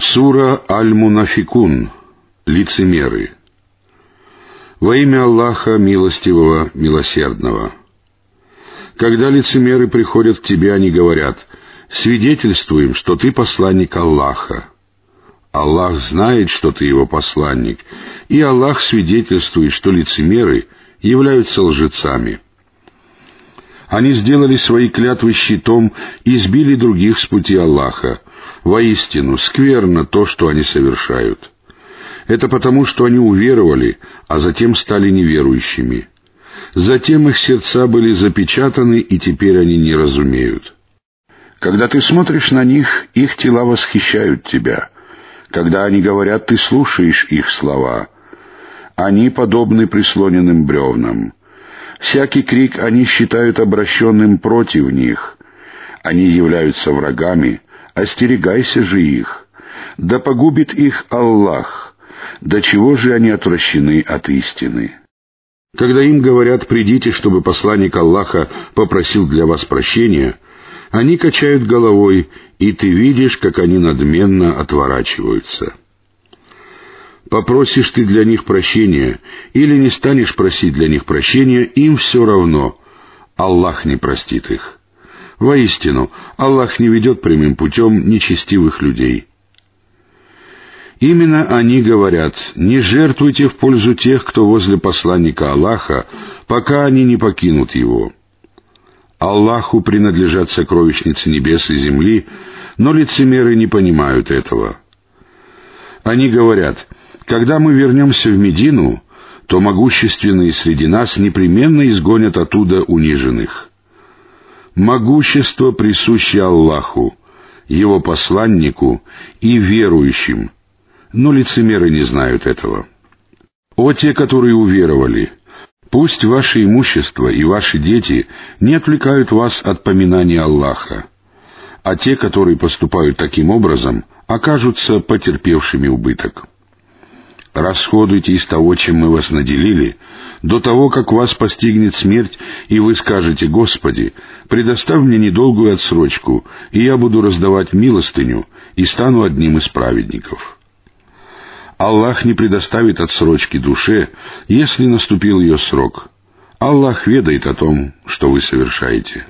Сура Аль-Мунафикун. Лицемеры. Во имя Аллаха Милостивого, Милосердного. Когда лицемеры приходят к тебе, они говорят, «Свидетельствуем, что ты посланник Аллаха». Аллах знает, что ты его посланник, и Аллах свидетельствует, что лицемеры являются лжецами. Они сделали свои клятвы щитом и сбили других с пути Аллаха. Воистину, скверно то, что они совершают. Это потому, что они уверовали, а затем стали неверующими. Затем их сердца были запечатаны, и теперь они не разумеют. Когда ты смотришь на них, их тела восхищают тебя. Когда они говорят, ты слушаешь их слова. Они подобны прислоненным бревнам. Всякий крик они считают обращенным против них. Они являются врагами, остерегайся же их. Да погубит их Аллах. До чего же они отвращены от истины? Когда им говорят «придите, чтобы посланник Аллаха попросил для вас прощения», они качают головой, и ты видишь, как они надменно отворачиваются. Попросишь ты для них прощения или не станешь просить для них прощения, им все равно. Аллах не простит их. Воистину, Аллах не ведет прямым путем нечестивых людей. Именно они говорят, не жертвуйте в пользу тех, кто возле посланника Аллаха, пока они не покинут его. Аллаху принадлежат сокровищницы небес и земли, но лицемеры не понимают этого. Они говорят, когда мы вернемся в Медину, то могущественные среди нас непременно изгонят оттуда униженных. Могущество присуще Аллаху, Его посланнику и верующим — но лицемеры не знают этого. О те, которые уверовали, пусть ваше имущество и ваши дети не отвлекают вас от поминания Аллаха, а те, которые поступают таким образом, окажутся потерпевшими убыток. Расходуйте из того, чем мы вас наделили, до того, как вас постигнет смерть, и вы скажете, «Господи, предоставь мне недолгую отсрочку, и я буду раздавать милостыню, и стану одним из праведников». Аллах не предоставит отсрочки душе, если наступил ее срок. Аллах ведает о том, что вы совершаете.